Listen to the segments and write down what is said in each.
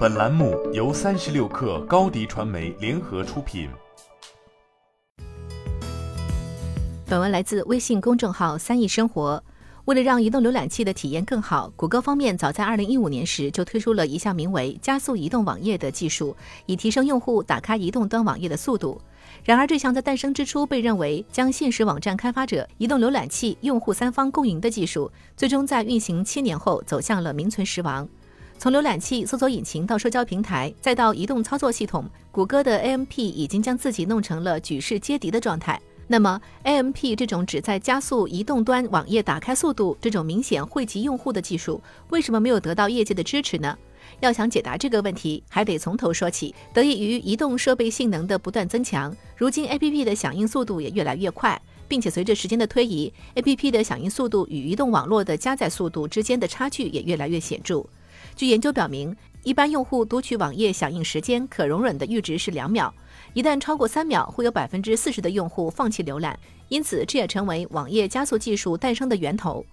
本栏目由三十六氪高低传媒联合出品。本文来自微信公众号“三亿生活”。为了让移动浏览器的体验更好，谷歌方面早在二零一五年时就推出了一项名为“加速移动网页”的技术，以提升用户打开移动端网页的速度。然而，这项在诞生之初被认为将现实网站开发者、移动浏览器用户三方共赢的技术，最终在运行七年后走向了名存实亡。从浏览器、搜索引擎到社交平台，再到移动操作系统，谷歌的 AMP 已经将自己弄成了举世皆敌的状态。那么，AMP 这种旨在加速移动端网页打开速度、这种明显惠及用户的技术，为什么没有得到业界的支持呢？要想解答这个问题，还得从头说起。得益于移动设备性能的不断增强，如今 APP 的响应速度也越来越快，并且随着时间的推移，APP 的响应速度与移动网络的加载速度之间的差距也越来越显著。据研究表明，一般用户读取网页响应时间可容忍的阈值是两秒，一旦超过三秒，会有百分之四十的用户放弃浏览。因此，这也成为网页加速技术诞生的源头。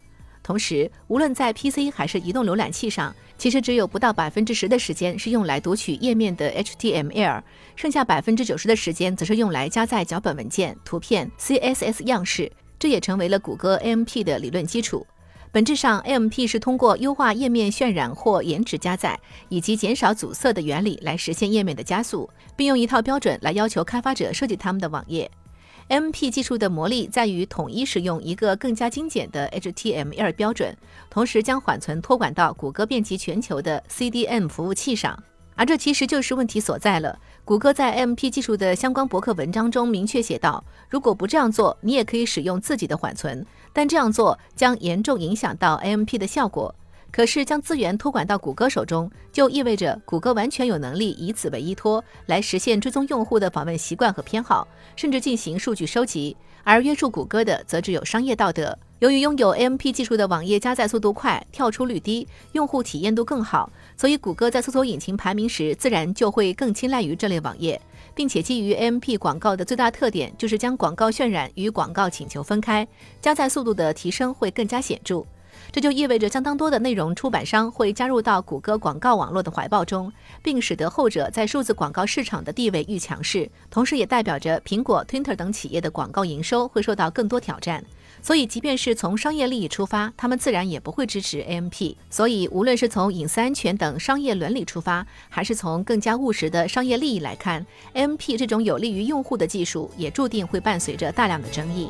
同时，无论在 PC 还是移动浏览器上，其实只有不到百分之十的时间是用来读取页面的 HTML，剩下百分之九十的时间则是用来加载脚本文件、图片、CSS 样式。这也成为了谷歌 AMP 的理论基础。本质上，AMP 是通过优化页面渲染或延迟加载，以及减少阻塞的原理来实现页面的加速，并用一套标准来要求开发者设计他们的网页。AMP 技术的魔力在于统一使用一个更加精简的 HTML 标准，同时将缓存托管到谷歌遍及全球的 CDN 服务器上。而这其实就是问题所在了。谷歌在 AMP 技术的相关博客文章中明确写道：“如果不这样做，你也可以使用自己的缓存，但这样做将严重影响到 AMP 的效果。”可是，将资源托管到谷歌手中，就意味着谷歌完全有能力以此为依托，来实现追踪用户的访问习惯和偏好，甚至进行数据收集。而约束谷歌的，则只有商业道德。由于拥有 AMP 技术的网页加载速度快、跳出率低、用户体验度更好，所以谷歌在搜索引擎排名时，自然就会更青睐于这类网页，并且基于 AMP 广告的最大特点，就是将广告渲染与广告请求分开，加载速度的提升会更加显著。这就意味着相当多的内容出版商会加入到谷歌广告网络的怀抱中，并使得后者在数字广告市场的地位愈强势。同时，也代表着苹果、Twitter 等企业的广告营收会受到更多挑战。所以，即便是从商业利益出发，他们自然也不会支持 AMP。所以，无论是从隐私安全等商业伦理出发，还是从更加务实的商业利益来看，AMP 这种有利于用户的技术，也注定会伴随着大量的争议。